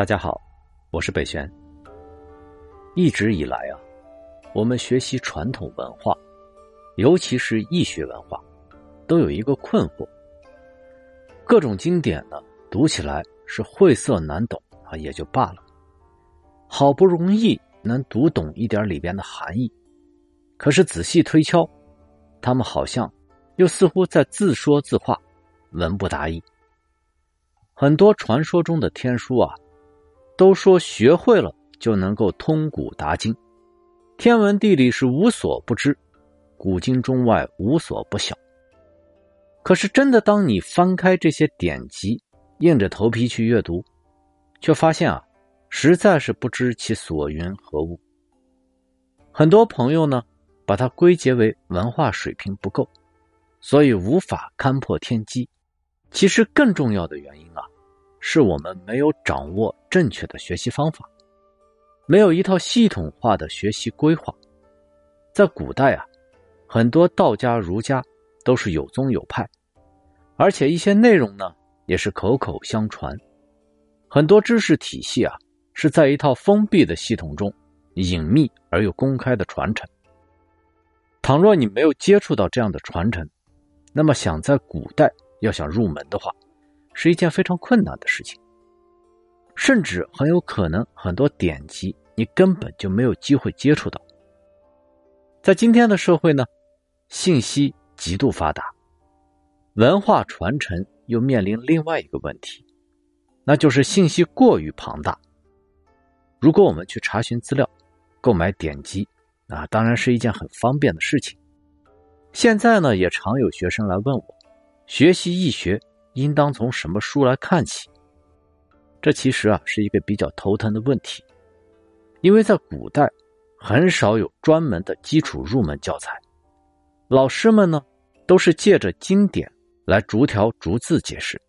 大家好，我是北玄。一直以来啊，我们学习传统文化，尤其是易学文化，都有一个困惑：各种经典呢，读起来是晦涩难懂啊，也就罢了；好不容易能读懂一点里边的含义，可是仔细推敲，他们好像又似乎在自说自话，文不达意。很多传说中的天书啊。都说学会了就能够通古达今，天文地理是无所不知，古今中外无所不晓。可是真的，当你翻开这些典籍，硬着头皮去阅读，却发现啊，实在是不知其所云何物。很多朋友呢，把它归结为文化水平不够，所以无法勘破天机。其实更重要的原因啊。是我们没有掌握正确的学习方法，没有一套系统化的学习规划。在古代啊，很多道家、儒家都是有宗有派，而且一些内容呢也是口口相传。很多知识体系啊是在一套封闭的系统中隐秘而又公开的传承。倘若你没有接触到这样的传承，那么想在古代要想入门的话，是一件非常困难的事情，甚至很有可能很多典籍你根本就没有机会接触到。在今天的社会呢，信息极度发达，文化传承又面临另外一个问题，那就是信息过于庞大。如果我们去查询资料、购买典籍，啊，当然是一件很方便的事情。现在呢，也常有学生来问我，学习易学。应当从什么书来看起？这其实啊是一个比较头疼的问题，因为在古代很少有专门的基础入门教材，老师们呢都是借着经典来逐条逐字解释。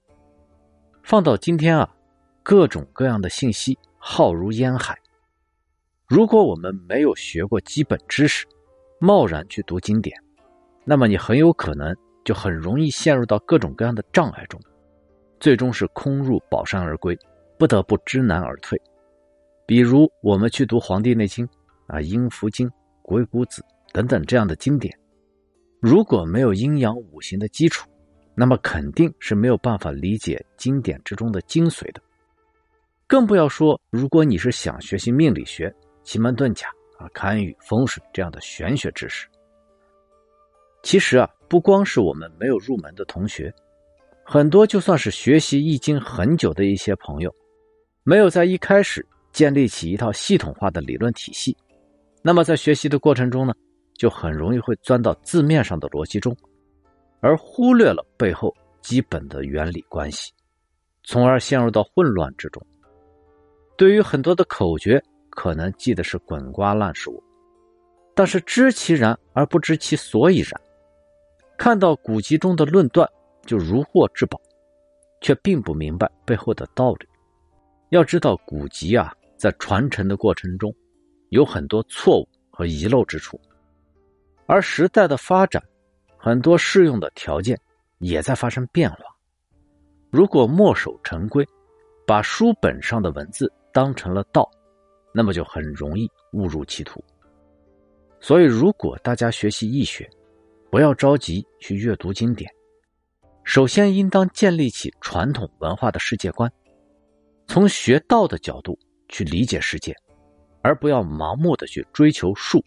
放到今天啊，各种各样的信息浩如烟海，如果我们没有学过基本知识，贸然去读经典，那么你很有可能。就很容易陷入到各种各样的障碍中，最终是空入宝山而归，不得不知难而退。比如我们去读《黄帝内经》啊、《阴符经》、《鬼谷子》等等这样的经典，如果没有阴阳五行的基础，那么肯定是没有办法理解经典之中的精髓的。更不要说，如果你是想学习命理学、奇门遁甲啊、堪舆风水这样的玄学知识，其实啊。不光是我们没有入门的同学，很多就算是学习易经很久的一些朋友，没有在一开始建立起一套系统化的理论体系，那么在学习的过程中呢，就很容易会钻到字面上的逻辑中，而忽略了背后基本的原理关系，从而陷入到混乱之中。对于很多的口诀，可能记得是滚瓜烂熟，但是知其然而不知其所以然。看到古籍中的论断就如获至宝，却并不明白背后的道理。要知道，古籍啊，在传承的过程中，有很多错误和遗漏之处，而时代的发展，很多适用的条件也在发生变化。如果墨守成规，把书本上的文字当成了道，那么就很容易误入歧途。所以，如果大家学习易学，不要着急去阅读经典，首先应当建立起传统文化的世界观，从学道的角度去理解世界，而不要盲目的去追求术。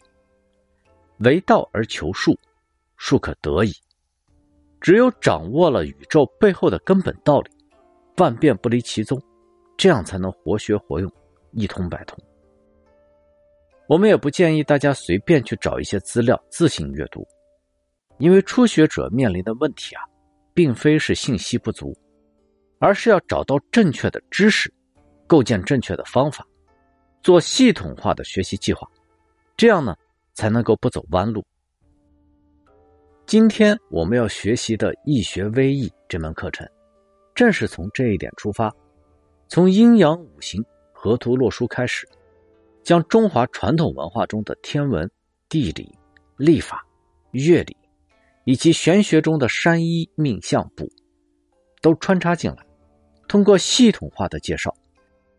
为道而求术，术可得矣。只有掌握了宇宙背后的根本道理，万变不离其宗，这样才能活学活用，一通百通。我们也不建议大家随便去找一些资料自行阅读。因为初学者面临的问题啊，并非是信息不足，而是要找到正确的知识，构建正确的方法，做系统化的学习计划，这样呢才能够不走弯路。今天我们要学习的《易学微易》这门课程，正是从这一点出发，从阴阳五行、河图洛书开始，将中华传统文化中的天文、地理、历法、乐理。以及玄学中的山医命相卜，都穿插进来，通过系统化的介绍，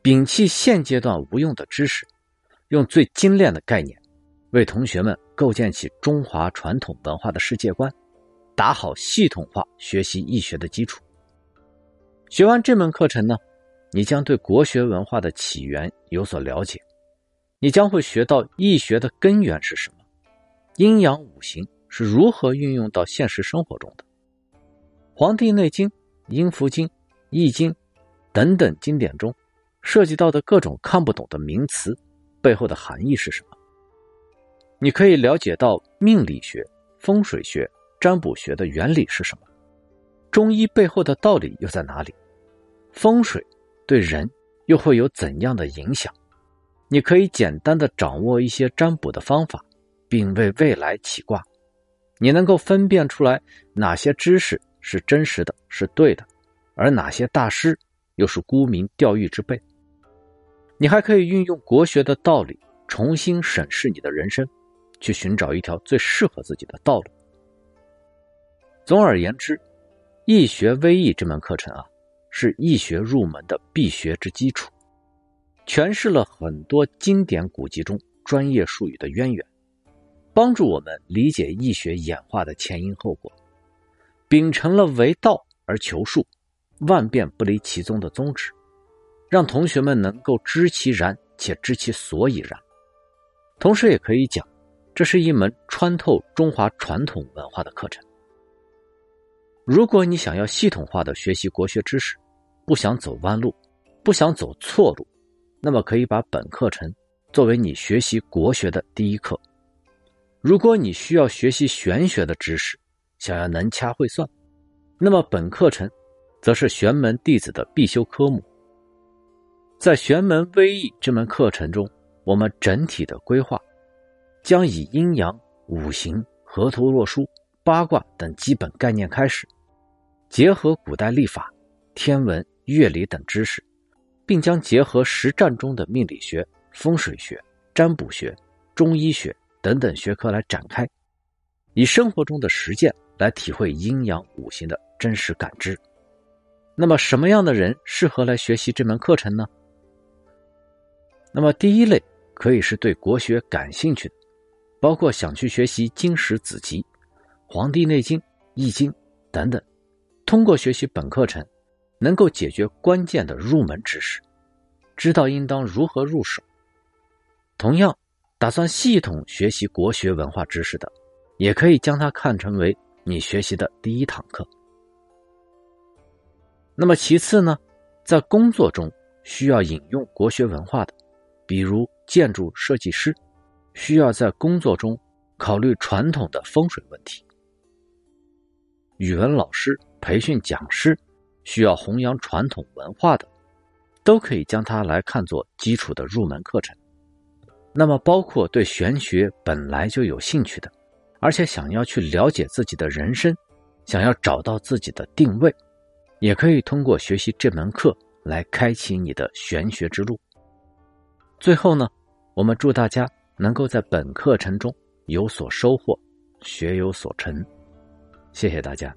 摒弃现阶段无用的知识，用最精炼的概念，为同学们构建起中华传统文化的世界观，打好系统化学习易学的基础。学完这门课程呢，你将对国学文化的起源有所了解，你将会学到易学的根源是什么，阴阳五行是如何运用到现实生活中的，《黄帝内经》《阴符经》《易经》等等经典中。涉及到的各种看不懂的名词，背后的含义是什么？你可以了解到命理学、风水学、占卜学的原理是什么，中医背后的道理又在哪里？风水对人又会有怎样的影响？你可以简单的掌握一些占卜的方法，并为未来起卦。你能够分辨出来哪些知识是真实的、是对的，而哪些大师又是沽名钓誉之辈。你还可以运用国学的道理，重新审视你的人生，去寻找一条最适合自己的道路。总而言之，《易学微易》这门课程啊，是易学入门的必学之基础，诠释了很多经典古籍中专业术语的渊源，帮助我们理解易学演化的前因后果，秉承了为道而求术，万变不离其宗的宗旨。让同学们能够知其然且知其所以然，同时也可以讲，这是一门穿透中华传统文化的课程。如果你想要系统化的学习国学知识，不想走弯路，不想走错路，那么可以把本课程作为你学习国学的第一课。如果你需要学习玄学的知识，想要能掐会算，那么本课程则是玄门弟子的必修科目。在玄门微易这门课程中，我们整体的规划将以阴阳、五行、河图洛书、八卦等基本概念开始，结合古代历法、天文、乐理等知识，并将结合实战中的命理学、风水学、占卜学、中医学等等学科来展开，以生活中的实践来体会阴阳五行的真实感知。那么，什么样的人适合来学习这门课程呢？那么，第一类可以是对国学感兴趣的，包括想去学习经史子集、《黄帝内经》《易经》等等，通过学习本课程，能够解决关键的入门知识，知道应当如何入手。同样，打算系统学习国学文化知识的，也可以将它看成为你学习的第一堂课。那么，其次呢，在工作中需要引用国学文化的。比如建筑设计师，需要在工作中考虑传统的风水问题；语文老师、培训讲师需要弘扬传统文化的，都可以将它来看作基础的入门课程。那么，包括对玄学本来就有兴趣的，而且想要去了解自己的人生，想要找到自己的定位，也可以通过学习这门课来开启你的玄学之路。最后呢，我们祝大家能够在本课程中有所收获，学有所成。谢谢大家。